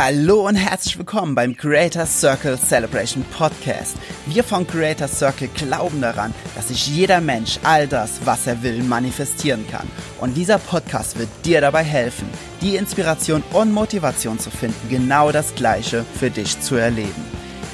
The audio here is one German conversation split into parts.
Hallo und herzlich willkommen beim Creator Circle Celebration Podcast. Wir von Creator Circle glauben daran, dass sich jeder Mensch all das, was er will, manifestieren kann. Und dieser Podcast wird dir dabei helfen, die Inspiration und Motivation zu finden, genau das Gleiche für dich zu erleben.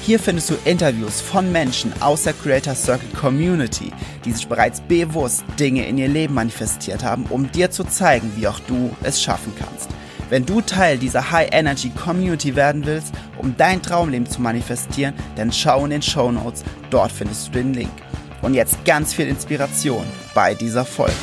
Hier findest du Interviews von Menschen aus der Creator Circle Community, die sich bereits bewusst Dinge in ihr Leben manifestiert haben, um dir zu zeigen, wie auch du es schaffen kannst. Wenn du Teil dieser High Energy Community werden willst, um dein Traumleben zu manifestieren, dann schau in den Show Notes, dort findest du den Link. Und jetzt ganz viel Inspiration bei dieser Folge.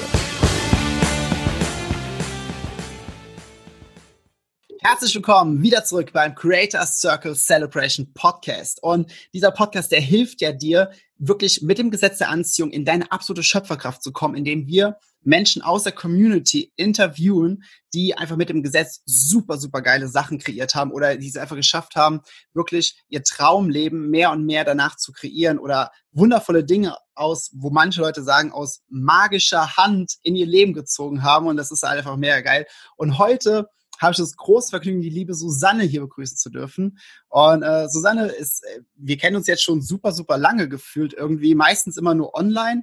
Herzlich willkommen wieder zurück beim Creators Circle Celebration Podcast. Und dieser Podcast, der hilft ja dir, wirklich mit dem Gesetz der Anziehung in deine absolute Schöpferkraft zu kommen, indem wir Menschen aus der Community interviewen, die einfach mit dem Gesetz super, super geile Sachen kreiert haben oder die es einfach geschafft haben, wirklich ihr Traumleben mehr und mehr danach zu kreieren oder wundervolle Dinge aus, wo manche Leute sagen, aus magischer Hand in ihr Leben gezogen haben und das ist einfach mega geil. Und heute habe ich das große Vergnügen, die liebe Susanne hier begrüßen zu dürfen. Und äh, Susanne ist, äh, wir kennen uns jetzt schon super, super lange gefühlt irgendwie, meistens immer nur online.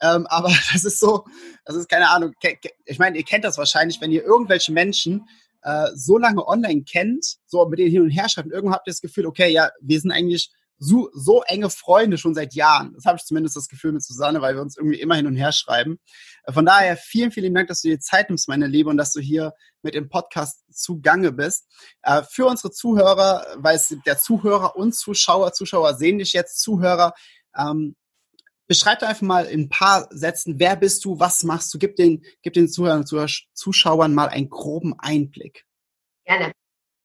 Ähm, aber das ist so, das ist keine Ahnung. Ich meine, ihr kennt das wahrscheinlich, wenn ihr irgendwelche Menschen äh, so lange online kennt, so mit denen hin und her schreibt, und irgendwann habt ihr das Gefühl, okay, ja, wir sind eigentlich so, so enge Freunde schon seit Jahren. Das habe ich zumindest das Gefühl mit Susanne, weil wir uns irgendwie immer hin und her schreiben. Äh, von daher vielen, vielen Dank, dass du dir Zeit nimmst, meine Liebe, und dass du hier mit dem Podcast zugange bist. Äh, für unsere Zuhörer, weil es der Zuhörer und Zuschauer, Zuschauer sehen dich jetzt, Zuhörer, ähm, beschreib einfach mal in ein paar Sätzen, wer bist du, was machst du, gib den, gib den Zuhörern und Zuschauern mal einen groben Einblick. Gerne.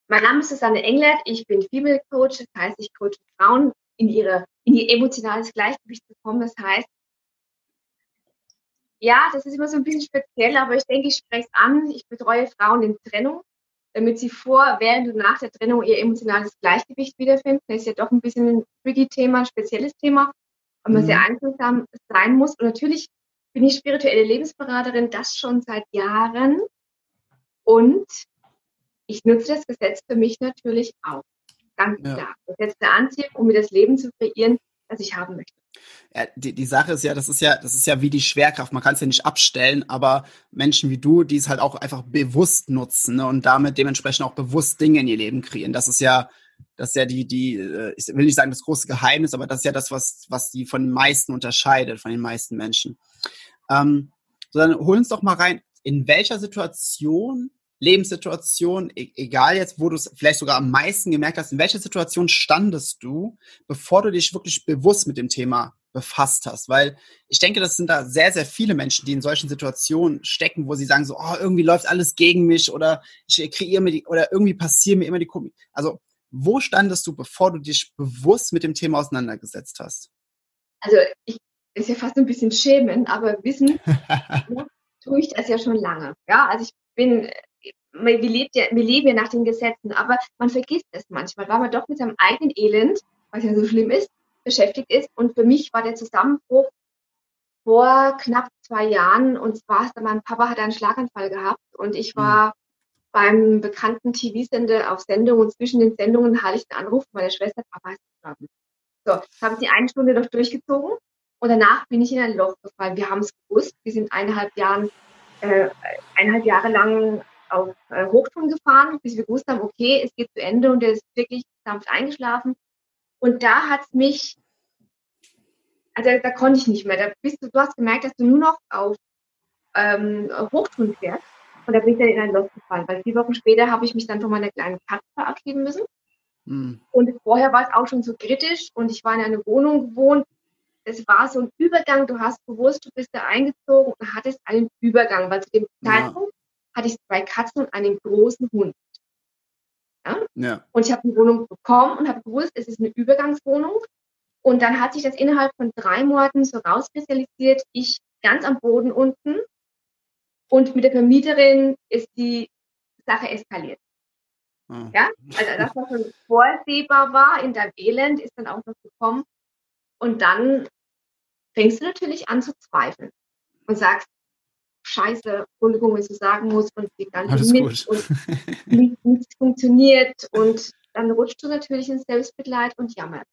Mein Name ist Susanne Englert, ich bin Female Coach, das heißt, ich coache Frauen in ihre, in ihr emotionales Gleichgewicht zu kommen. Das heißt, ja, das ist immer so ein bisschen speziell, aber ich denke, ich spreche es an. Ich betreue Frauen in Trennung, damit sie vor, während und nach der Trennung ihr emotionales Gleichgewicht wiederfinden. Das ist ja doch ein bisschen ein tricky Thema, ein spezielles Thema und man mhm. sehr einfühlsam sein muss. Und natürlich bin ich spirituelle Lebensberaterin, das schon seit Jahren. Und ich nutze das Gesetz für mich natürlich auch. Ganz ja. klar. Das Gesetz der Anziehung, um mir das Leben zu kreieren, das ich haben möchte. Ja, die, die Sache ist ja, das ist ja, das ist ja wie die Schwerkraft. Man kann es ja nicht abstellen, aber Menschen wie du, die es halt auch einfach bewusst nutzen ne, und damit dementsprechend auch bewusst Dinge in ihr Leben kreieren. Das ist ja das ist ja die, die, äh, ich will nicht sagen das große Geheimnis, aber das ist ja das, was, was die von den meisten unterscheidet, von den meisten Menschen. Ähm, so dann hol uns doch mal rein, in welcher Situation, Lebenssituation, e egal jetzt, wo du es vielleicht sogar am meisten gemerkt hast, in welcher Situation standest du, bevor du dich wirklich bewusst mit dem Thema befasst hast, weil ich denke, das sind da sehr, sehr viele Menschen, die in solchen Situationen stecken, wo sie sagen so, oh, irgendwie läuft alles gegen mich oder ich kreiere mir die, oder irgendwie passieren mir immer die Komik. Also wo standest du, bevor du dich bewusst mit dem Thema auseinandergesetzt hast? Also ich ist ja fast ein bisschen schämen, aber wissen ja, tue ich das ja schon lange. Ja, also ich bin, wir, lebt ja, wir leben ja nach den Gesetzen, aber man vergisst es manchmal, weil man doch mit seinem eigenen Elend, was ja so schlimm ist, beschäftigt ist. Und für mich war der Zusammenbruch vor knapp zwei Jahren und zwar, mein Papa hat einen Schlaganfall gehabt und ich war mhm beim bekannten TV-Sender auf Sendung und zwischen den Sendungen hatte ich einen Anruf meiner Schwester, Papa ist gestorben. So, haben sie eine Stunde noch durchgezogen und danach bin ich in ein Loch gefallen. Wir haben es gewusst, wir sind eineinhalb Jahren, äh, eineinhalb Jahre lang auf äh, Hochtouren gefahren, bis wir gewusst haben, okay, es geht zu Ende und er ist wirklich sanft eingeschlafen. Und da hat es mich, also da konnte ich nicht mehr. Da bist du, du hast gemerkt, dass du nur noch auf ähm, Hochtouren fährst und da bin ich dann in ein Loch gefallen, weil vier Wochen später habe ich mich dann von meiner kleinen Katze verabschieden müssen. Mhm. Und vorher war es auch schon so kritisch und ich war in einer Wohnung gewohnt. Es war so ein Übergang, du hast bewusst, du bist da eingezogen und hattest einen Übergang, weil zu dem ja. Zeitpunkt hatte ich zwei Katzen und einen großen Hund. Ja? ja. Und ich habe die Wohnung bekommen und habe gewusst, es ist eine Übergangswohnung. Und dann hat sich das innerhalb von drei Monaten so rauskristallisiert, ich ganz am Boden unten, und mit der Vermieterin ist die Sache eskaliert. Oh. Ja, also das, was schon vorsehbar war in deinem Elend, ist dann auch noch gekommen. Und dann fängst du natürlich an zu zweifeln und sagst, scheiße, Entschuldigung, wenn ich so sagen muss, und die ganze mit gut. und nichts funktioniert und dann rutscht du natürlich in Selbstmitleid und jammerst.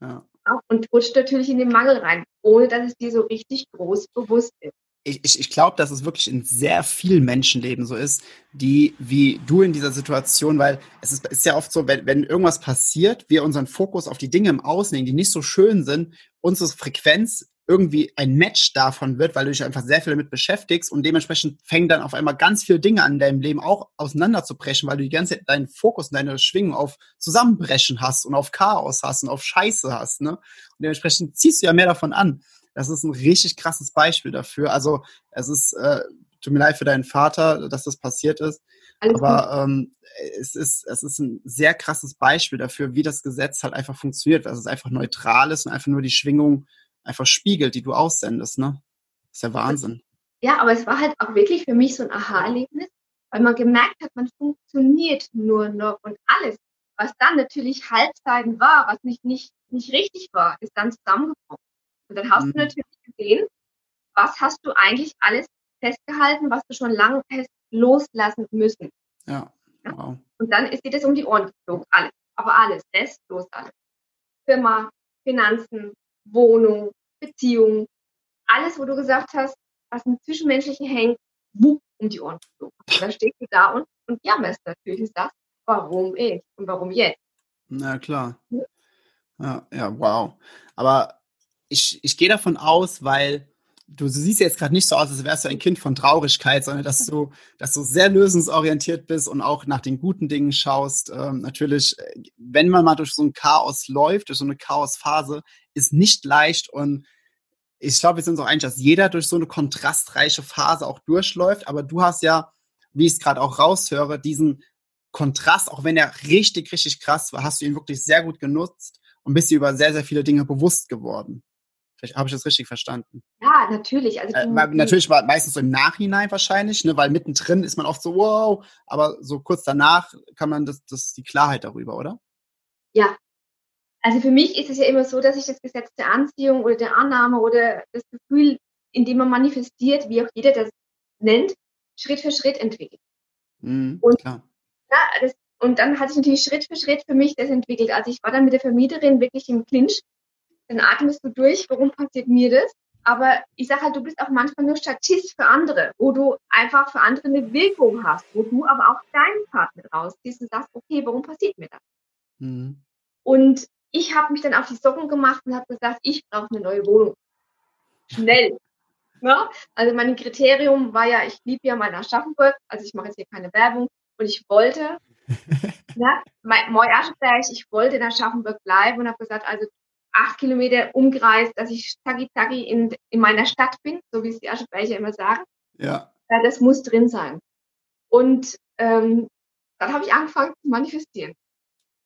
Ja. Und rutscht natürlich in den Mangel rein, ohne dass es dir so richtig groß bewusst ist ich, ich, ich glaube, dass es wirklich in sehr vielen Menschenleben so ist, die wie du in dieser Situation, weil es ist, ist ja oft so, wenn, wenn irgendwas passiert, wir unseren Fokus auf die Dinge im Außen die nicht so schön sind, unsere Frequenz irgendwie ein Match davon wird, weil du dich einfach sehr viel damit beschäftigst und dementsprechend fängen dann auf einmal ganz viele Dinge an in deinem Leben auch auseinanderzubrechen, weil du die ganze Zeit deinen Fokus und deine Schwingung auf Zusammenbrechen hast und auf Chaos hast und auf Scheiße hast, ne? Und dementsprechend ziehst du ja mehr davon an. Das ist ein richtig krasses Beispiel dafür. Also es ist, äh, tut mir leid für deinen Vater, dass das passiert ist. Alles aber ähm, es, ist, es ist ein sehr krasses Beispiel dafür, wie das Gesetz halt einfach funktioniert, dass es einfach neutral ist und einfach nur die Schwingung einfach spiegelt, die du aussendest. Ne? Das ist ja Wahnsinn. Ja, aber es war halt auch wirklich für mich so ein Aha-Erlebnis, weil man gemerkt hat, man funktioniert nur noch und alles, was dann natürlich Halbzeiten war, was nicht, nicht, nicht richtig war, ist dann zusammengebrochen. Und dann hast mhm. du natürlich gesehen, was hast du eigentlich alles festgehalten, was du schon lange hast loslassen müssen. Ja. Wow. Und dann ist dir das um die Ohren geflogen. Alles. Aber alles. Restlos alles. Firma, Finanzen, Wohnung, Beziehung. Alles, wo du gesagt hast, was im Zwischenmenschlichen hängt, wupp, um die Ohren geflogen. Und dann stehst du da und, und jammerst natürlich und sagst, warum ich und warum jetzt? Na klar. Ja, ja, wow. Aber ich, ich gehe davon aus, weil du siehst jetzt gerade nicht so aus, als wärst du ein Kind von Traurigkeit, sondern dass du, dass du sehr lösungsorientiert bist und auch nach den guten Dingen schaust. Ähm, natürlich, wenn man mal durch so ein Chaos läuft, durch so eine Chaosphase, ist nicht leicht und ich glaube, wir sind uns auch einig, dass jeder durch so eine kontrastreiche Phase auch durchläuft, aber du hast ja, wie ich es gerade auch raushöre, diesen Kontrast, auch wenn er richtig, richtig krass war, hast du ihn wirklich sehr gut genutzt und bist dir über sehr, sehr viele Dinge bewusst geworden. Habe ich das richtig verstanden. Ja, natürlich. Also äh, natürlich war meistens so im Nachhinein wahrscheinlich, ne, weil mittendrin ist man oft so, wow, aber so kurz danach kann man das, das die Klarheit darüber, oder? Ja. Also für mich ist es ja immer so, dass ich das Gesetz der Anziehung oder der Annahme oder das Gefühl, in dem man manifestiert, wie auch jeder das nennt, Schritt für Schritt entwickelt. Mhm, und, klar. Ja, das, und dann hat sich natürlich Schritt für Schritt für mich das entwickelt. Also ich war dann mit der Vermieterin wirklich im Clinch dann atmest du durch, warum passiert mir das? Aber ich sage halt, du bist auch manchmal nur Statist für andere, wo du einfach für andere eine Wirkung hast, wo du aber auch deinen Part mit rausziehst und sagst, okay, warum passiert mir das? Mhm. Und ich habe mich dann auf die Socken gemacht und habe gesagt, ich brauche eine neue Wohnung. Schnell. Ja? Ne? Also mein Kriterium war ja, ich liebe ja mal Aschaffenburg, also ich mache jetzt hier keine Werbung und ich wollte, ja, mein Moi Ascheberg, ich wollte in Aschaffenburg bleiben und habe gesagt, also acht Kilometer Umkreis, dass ich zacki zacki in, in meiner Stadt bin, so wie es die Ascheberger immer sagen. Ja. ja. Das muss drin sein. Und ähm, dann habe ich angefangen zu manifestieren.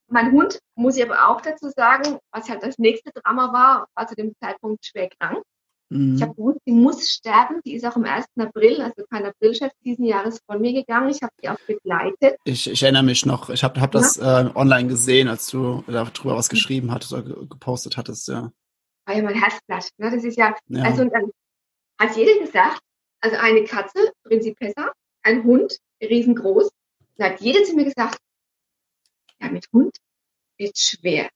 Mein Hund, muss ich aber auch dazu sagen, was halt das nächste Drama war, war zu dem Zeitpunkt schwer krank. Mhm. Ich habe gewusst, sie muss sterben. Die ist auch am 1. April, also kein Aprilchef diesen Jahres von mir gegangen. Ich habe sie auch begleitet. Ich, ich, erinnere mich noch, ich habe hab das äh, online gesehen, als du darüber was geschrieben hattest oder gepostet hattest, ja. War ja mein Herzblatt. Ne? Das ist ja, ja. also dann hat jeder gesagt, also eine Katze, Prinzipessa, ein Hund, riesengroß. Da hat jeder zu mir gesagt, ja, mit Hund wird schwer.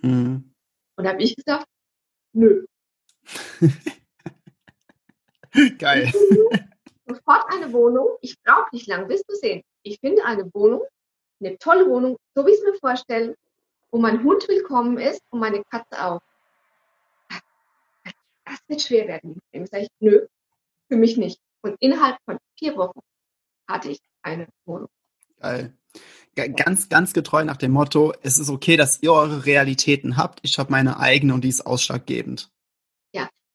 Mhm. Und da habe ich gesagt, nö, Geil. Sofort eine Wohnung. Ich brauche nicht lang, bis du sehen. Ich finde eine Wohnung, eine tolle Wohnung, so wie ich es mir vorstelle, wo mein Hund willkommen ist und meine Katze auch. Das wird schwer werden. Dann sage ich, nö, für mich nicht. Und innerhalb von vier Wochen hatte ich eine Wohnung. Geil. Ganz, ganz getreu nach dem Motto, es ist okay, dass ihr eure Realitäten habt. Ich habe meine eigene und die ist ausschlaggebend.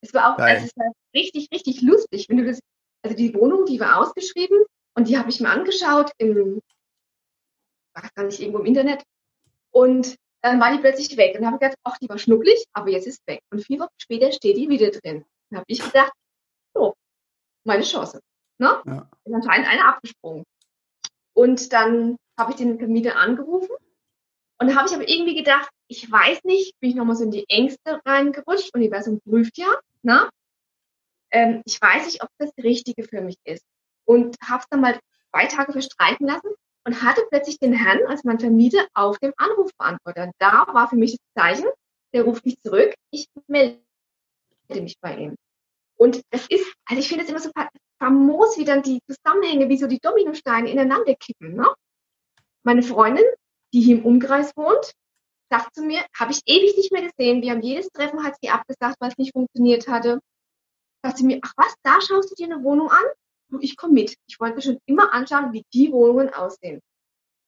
Es war auch, es ist halt richtig, richtig lustig, wenn du das, also die Wohnung, die war ausgeschrieben und die habe ich mir angeschaut im, war gar nicht irgendwo im Internet und dann war die plötzlich weg und dann habe ich gedacht, ach, die war schnucklig, aber jetzt ist weg. Und vier Wochen später steht die wieder drin. Dann habe ich gedacht, so, meine Chance. Ne? Ja. Ist anscheinend eine abgesprungen. Und dann habe ich den Vermieter angerufen und da habe ich aber irgendwie gedacht, ich weiß nicht, bin ich nochmal so in die Ängste reingerutscht. Universum prüft ja, ne? ähm, ich weiß nicht, ob das Richtige für mich ist. Und habe es dann mal zwei Tage verstreichen lassen und hatte plötzlich den Herrn als mein Vermieter auf dem Anrufbeantworter. Da war für mich das Zeichen, der ruft mich zurück, ich melde mich bei ihm. Und das ist, also ich finde es immer so famos, wie dann die Zusammenhänge, wie so die Dominosteine ineinander kippen. Ne? Meine Freundin, die hier im Umkreis wohnt, sagt zu mir, habe ich ewig nicht mehr gesehen. Wir haben jedes Treffen, hat sie abgesagt, weil es nicht funktioniert hatte. Sagt sie mir, ach was, da schaust du dir eine Wohnung an? Du, ich komme mit. Ich wollte schon immer anschauen, wie die Wohnungen aussehen.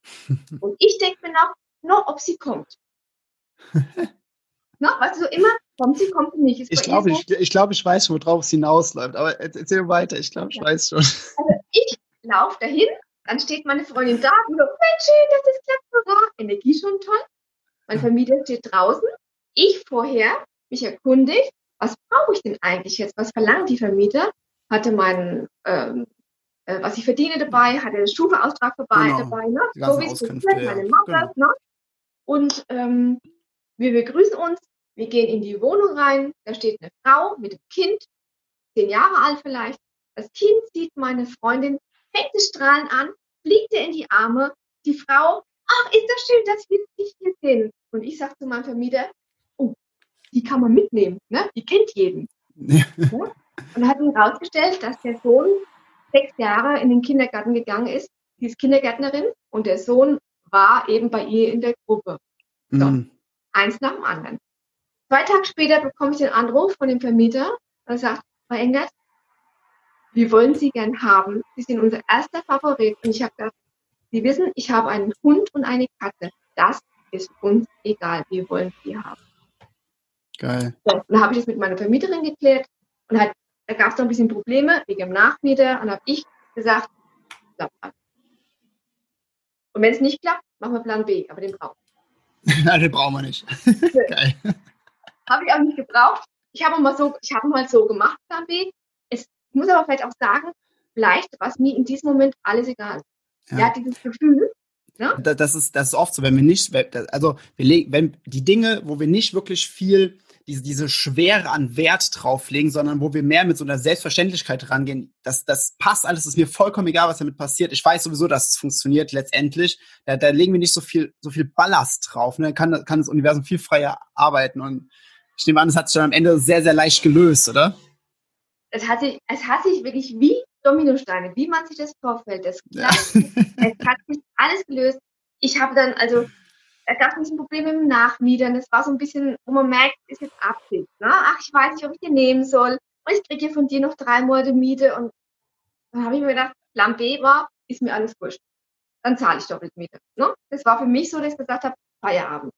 Und ich denke mir noch, noch, ob sie kommt. noch, weißt du, so immer, kommt sie, kommt sie nicht. Ist ich glaube, ich, ich, glaub, ich weiß, worauf es hinausläuft. Aber erzähl weiter, ich glaube, ich ja. weiß schon. Also ich laufe dahin, dann steht meine Freundin da und so, Mensch, schön, dass das klappt, Energie schon toll. Mein Vermieter steht draußen. Ich vorher mich erkundigt, was brauche ich denn eigentlich jetzt? Was verlangt die Vermieter? Hatte meinen, ähm, äh, was ich verdiene dabei, hatte den Schufa-Austrag dabei, genau. dabei ne? so wie es funktioniert, meine Mutter, genau. ne? Und ähm, wir begrüßen uns, wir gehen in die Wohnung rein, da steht eine Frau mit dem Kind, zehn Jahre alt vielleicht. Das Kind sieht meine Freundin, fängt das Strahlen an, fliegt ihr in die Arme. Die Frau, ach, ist das schön, dass wir dich hier sehen. Und ich sage zu meinem Vermieter, oh, die kann man mitnehmen, ne? die kennt jeden. Ja. Und hat ihn herausgestellt, dass der Sohn sechs Jahre in den Kindergarten gegangen ist. Sie ist Kindergärtnerin und der Sohn war eben bei ihr in der Gruppe. So, mhm. Eins nach dem anderen. Zwei Tage später bekomme ich den Anruf von dem Vermieter und er sagt, Frau Engert, wir wollen Sie gern haben. Sie sind unser erster Favorit. Und ich habe gesagt, Sie wissen, ich habe einen Hund und eine Katze. Das ist uns egal. Wir wollen Sie haben. Geil. So, dann habe ich das mit meiner Vermieterin geklärt und halt, da gab es noch ein bisschen Probleme wegen dem Nachmieter. Und habe ich gesagt, klappt Und wenn es nicht klappt, machen wir Plan B, aber den brauchen wir. Nein, den brauchen wir nicht. Geil. Habe ich auch nicht gebraucht. Ich habe mal so, ich habe mal so gemacht, Plan B. Es muss aber vielleicht auch sagen, vielleicht war es mir in diesem Moment alles egal. Ja. Hat dieses Gefühl, Ne? Das, ist, das ist oft so, wenn wir nicht, also wir legen, wenn die Dinge, wo wir nicht wirklich viel diese, diese Schwere an Wert drauflegen, sondern wo wir mehr mit so einer Selbstverständlichkeit rangehen, das, das passt alles, ist mir vollkommen egal, was damit passiert. Ich weiß sowieso, dass es funktioniert letztendlich. Da, da legen wir nicht so viel, so viel Ballast drauf. Ne? Kann, kann das Universum viel freier arbeiten. Und ich nehme an, es hat sich dann am Ende sehr, sehr leicht gelöst, oder? Es hat sich, es hat sich wirklich wie Dominosteine, wie man sich das vorstellt. Das ja. es hat sich alles gelöst. Ich habe dann, also, da gab es ein bisschen Probleme mit dem Nachmietern. Das war so ein bisschen, wo man merkt, ist jetzt Absicht. Ne? Ach, ich weiß nicht, ob ich den nehmen soll. Und ich kriege von dir noch drei Monate Miete. Und dann habe ich mir gedacht, Plan B war, ist mir alles wurscht. Dann zahle ich doppelt Miete. Ne? Das war für mich so, dass ich gesagt habe, Feierabend.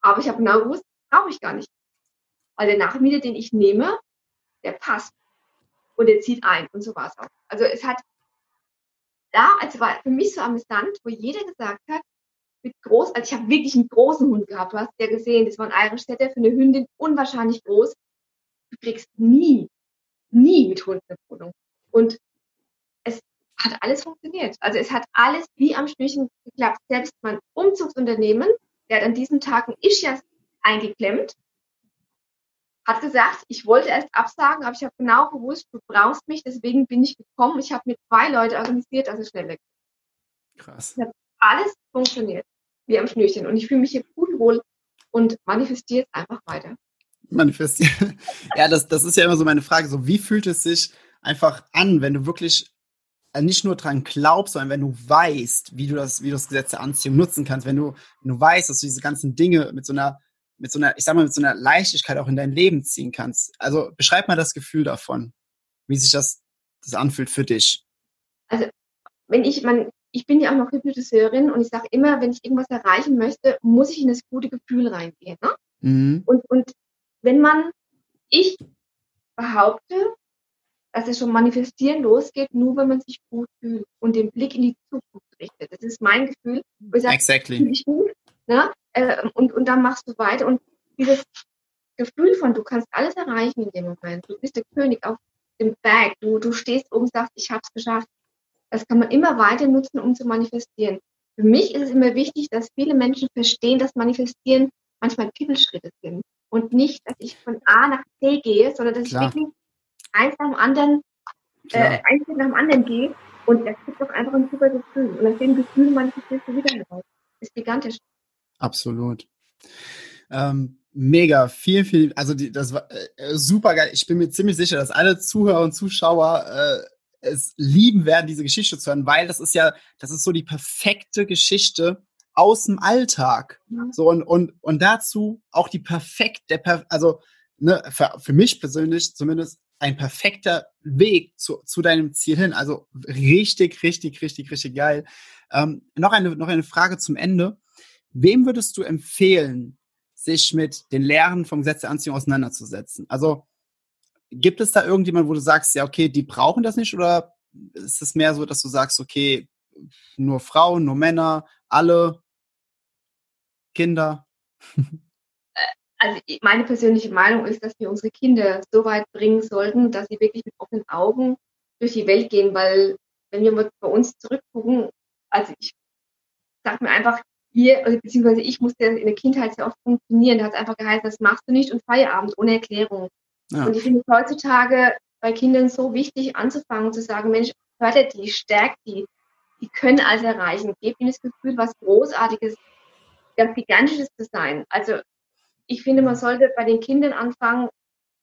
Aber ich habe genau gewusst, brauche ich gar nicht. Weil der Nachmieter, den ich nehme, der passt und er zieht ein und so war es auch. Also es hat da, also war für mich so amüsant, wo jeder gesagt hat, mit groß, also ich habe wirklich einen großen Hund gehabt, du hast ja gesehen, das war ein Irish für eine Hündin unwahrscheinlich groß. Du kriegst nie, nie mit Hund eine Wohnung. Und es hat alles funktioniert. Also es hat alles wie am Schnürchen geklappt. Selbst mein Umzugsunternehmen, der hat an diesem Tag ein Ischias eingeklemmt, hat gesagt, ich wollte erst absagen, aber ich habe genau gewusst, du brauchst mich, deswegen bin ich gekommen. Ich habe mit zwei Leuten organisiert, es schnell weg Krass. Hat alles funktioniert, wie am Schnürchen. Und ich fühle mich hier gut wohl und manifestiere es einfach weiter. Manifestieren. ja, das, das ist ja immer so meine Frage. So, wie fühlt es sich einfach an, wenn du wirklich äh, nicht nur dran glaubst, sondern wenn du weißt, wie du das, wie du das Gesetz der Anziehung nutzen kannst, wenn du, wenn du weißt, dass du diese ganzen Dinge mit so einer mit so einer, ich sag mal, mit so einer Leichtigkeit auch in dein Leben ziehen kannst. Also beschreib mal das Gefühl davon, wie sich das, das anfühlt für dich. Also, wenn ich, man, ich bin ja auch noch Hypnotiseurin und ich sage immer, wenn ich irgendwas erreichen möchte, muss ich in das gute Gefühl reingehen. Ne? Mhm. Und, und wenn man, ich behaupte, dass es schon manifestieren losgeht, nur wenn man sich gut fühlt und den Blick in die Zukunft richtet. Das ist mein Gefühl. Ich sage, exactly. ich gut, ne? Äh, und, und dann machst du weiter. Und dieses Gefühl von, du kannst alles erreichen in dem Moment. Du bist der König auf dem Berg. Du, du stehst oben und sagst, ich habe es geschafft. Das kann man immer weiter nutzen, um zu manifestieren. Für mich ist es immer wichtig, dass viele Menschen verstehen, dass Manifestieren manchmal Kippelschritte sind. Und nicht, dass ich von A nach C gehe, sondern dass Klar. ich wirklich eins nach dem anderen, äh, eins nach dem anderen geht und das gibt doch einfach ein super Gefühl. Und aus dem Gefühl manifestierst du wieder heraus. Das ist gigantisch. Absolut. Ähm, mega, viel, viel, also die, das war äh, super geil. Ich bin mir ziemlich sicher, dass alle Zuhörer und Zuschauer äh, es lieben werden, diese Geschichte zu hören, weil das ist ja, das ist so die perfekte Geschichte aus dem Alltag. Ja. So und, und, und dazu auch die perfekt, der, also ne, für, für mich persönlich zumindest ein perfekter Weg zu, zu deinem Ziel hin. Also richtig, richtig, richtig, richtig geil. Ähm, noch, eine, noch eine Frage zum Ende. Wem würdest du empfehlen, sich mit den Lehren vom Gesetz der Anziehung auseinanderzusetzen? Also gibt es da irgendjemand, wo du sagst, ja, okay, die brauchen das nicht? Oder ist es mehr so, dass du sagst, okay, nur Frauen, nur Männer, alle Kinder? also meine persönliche Meinung ist, dass wir unsere Kinder so weit bringen sollten, dass sie wirklich mit offenen Augen durch die Welt gehen, weil wenn wir bei uns zurückgucken, also ich sag mir einfach, wir, also beziehungsweise ich musste in der Kindheit sehr oft funktionieren, da hat es einfach geheißen, das machst du nicht und Feierabend ohne Erklärung. Ja. Und ich finde es heutzutage bei Kindern so wichtig anzufangen, zu sagen, Mensch, fördert die, stärkt die, die können alles erreichen, gebt ihnen das Gefühl, was Großartiges, ganz Gigantisches zu sein. Also ich finde, man sollte bei den Kindern anfangen,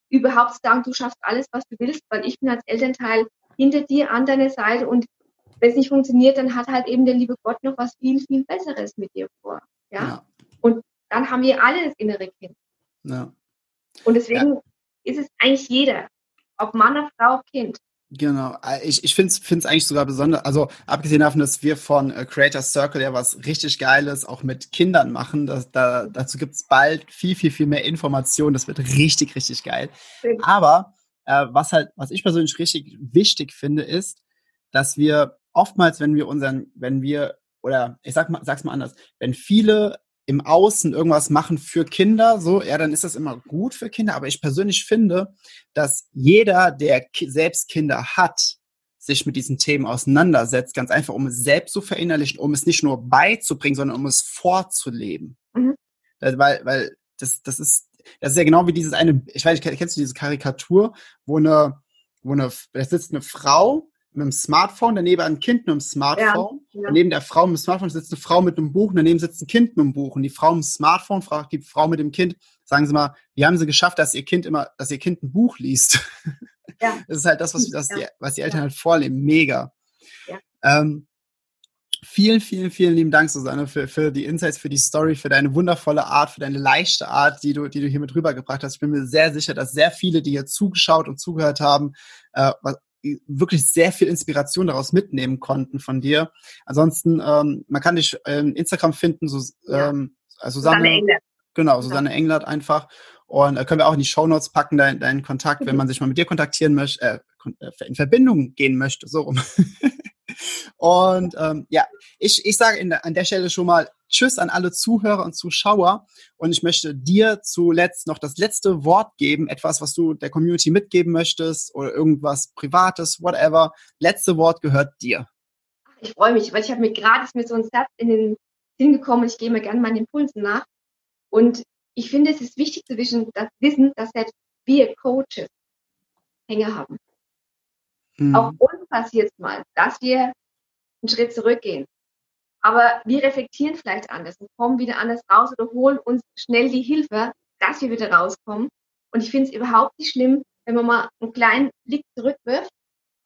überhaupt zu sagen, du schaffst alles, was du willst, weil ich bin als Elternteil hinter dir an deiner Seite und wenn es nicht funktioniert, dann hat halt eben der liebe Gott noch was viel, viel Besseres mit dir vor. Ja. ja. Und dann haben wir alle das innere Kind. Ja. Und deswegen ja. ist es eigentlich jeder, ob Mann, oder Frau, Kind. Genau, äh, ich, ich finde es eigentlich sogar besonders, also abgesehen davon, dass wir von äh, Creator Circle ja was richtig Geiles auch mit Kindern machen, das, da, dazu gibt es bald viel, viel, viel mehr Informationen, das wird richtig, richtig geil. Aber äh, was halt, was ich persönlich richtig wichtig finde, ist, dass wir oftmals, wenn wir unseren, wenn wir, oder ich sag mal, sag's mal anders, wenn viele im Außen irgendwas machen für Kinder, so, ja, dann ist das immer gut für Kinder. Aber ich persönlich finde, dass jeder, der selbst Kinder hat, sich mit diesen Themen auseinandersetzt, ganz einfach, um es selbst zu verinnerlichen, um es nicht nur beizubringen, sondern um es vorzuleben. Mhm. Weil, weil das, das ist, das ist ja genau wie dieses eine, ich weiß nicht, kennst du diese Karikatur, wo eine, wo eine, da sitzt eine Frau mit einem Smartphone, daneben ein Kind mit einem Smartphone. Ja, ja. Neben der Frau mit dem Smartphone sitzt eine Frau mit einem Buch und daneben sitzt ein Kind mit einem Buch. Und die Frau mit dem Smartphone fragt die Frau mit dem Kind, sagen Sie mal, wie haben Sie geschafft, dass Ihr Kind immer, dass Ihr Kind ein Buch liest? Ja. Das ist halt das, was, das die, was die Eltern halt vorleben. Mega. Ähm, vielen, vielen, vielen lieben Dank, Susanne, für, für die Insights, für die Story, für deine wundervolle Art, für deine leichte Art, die du, die du hier mit rübergebracht hast. Ich bin mir sehr sicher, dass sehr viele, die hier zugeschaut und zugehört haben, äh, wirklich sehr viel Inspiration daraus mitnehmen konnten von dir. Ansonsten, ähm, man kann dich ähm, Instagram finden, so, ähm, also Susanne, Susanne Englert. Genau, Susanne ja. Englert einfach. Und äh, können wir auch in die Show Notes packen, deinen dein Kontakt, mhm. wenn man sich mal mit dir kontaktieren möchte, äh, äh, in Verbindung gehen möchte, so rum. und ähm, ja, ich, ich sage in, an der Stelle schon mal Tschüss an alle Zuhörer und Zuschauer. Und ich möchte dir zuletzt noch das letzte Wort geben, etwas, was du der Community mitgeben möchtest oder irgendwas Privates, whatever. Letzte Wort gehört dir. Ich freue mich, weil ich habe mir gerade mit so ein Satz in den Sinn gekommen. Ich gehe mir gerne meinen Impulsen nach. Und ich finde, es ist wichtig zu wissen, dass, wissen, dass selbst wir Coaches Hänge haben. Mhm. Auch uns passiert es mal, dass wir einen Schritt zurückgehen. Aber wir reflektieren vielleicht anders und kommen wieder anders raus oder holen uns schnell die Hilfe, dass wir wieder rauskommen. Und ich finde es überhaupt nicht schlimm, wenn man mal einen kleinen Blick zurückwirft,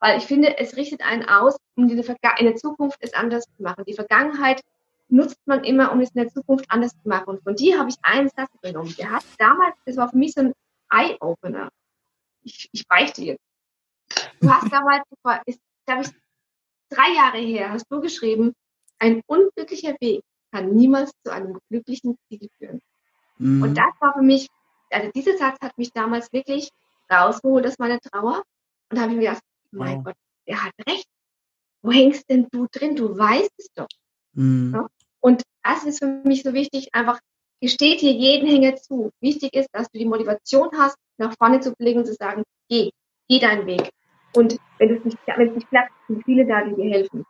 weil ich finde, es richtet einen aus, um in der Zukunft es anders zu machen. Die Vergangenheit nutzt man immer, um es in der Zukunft anders zu machen. Und von dir habe ich einen Satz genommen. Der hat damals, das war für mich so ein Eye-Opener. Ich, ich beichte jetzt. Du hast damals, ist, glaube ich, drei Jahre her, hast du geschrieben, ein unglücklicher Weg kann niemals zu einem glücklichen Ziel führen. Mhm. Und das war für mich, also dieser Satz hat mich damals wirklich rausgeholt aus meiner Trauer. Und da habe ich mir gedacht, mein wow. Gott, er hat recht. Wo hängst denn du drin? Du weißt es doch. Mhm. Ja? Und das ist für mich so wichtig, einfach gesteht hier jeden Hänger zu. Wichtig ist, dass du die Motivation hast, nach vorne zu blicken und zu sagen, geh, geh deinen Weg. Und wenn es nicht, wenn es nicht klappt, sind viele da, die dir helfen.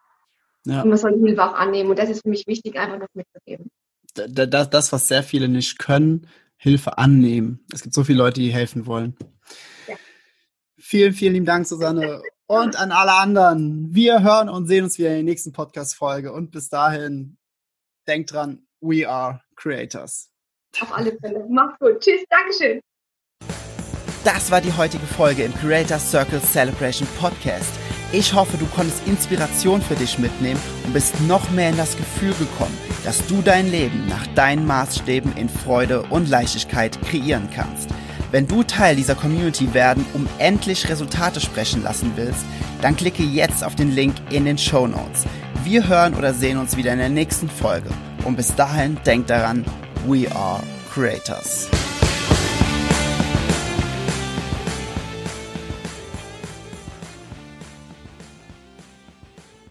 Ja. Und man soll die Hilfe auch annehmen. Und das ist für mich wichtig, einfach noch mitzugeben. Das, das, was sehr viele nicht können, Hilfe annehmen. Es gibt so viele Leute, die helfen wollen. Ja. Vielen, vielen lieben Dank, Susanne. Und an alle anderen. Wir hören und sehen uns wieder in der nächsten Podcast-Folge. Und bis dahin, denkt dran, we are creators. Auf alle Fälle. Macht's gut. Tschüss. Dankeschön. Das war die heutige Folge im Creator Circle Celebration Podcast. Ich hoffe, du konntest Inspiration für dich mitnehmen und bist noch mehr in das Gefühl gekommen, dass du dein Leben nach deinen Maßstäben in Freude und Leichtigkeit kreieren kannst. Wenn du Teil dieser Community werden, um endlich Resultate sprechen lassen willst, dann klicke jetzt auf den Link in den Show Notes. Wir hören oder sehen uns wieder in der nächsten Folge. Und bis dahin denk daran, we are creators.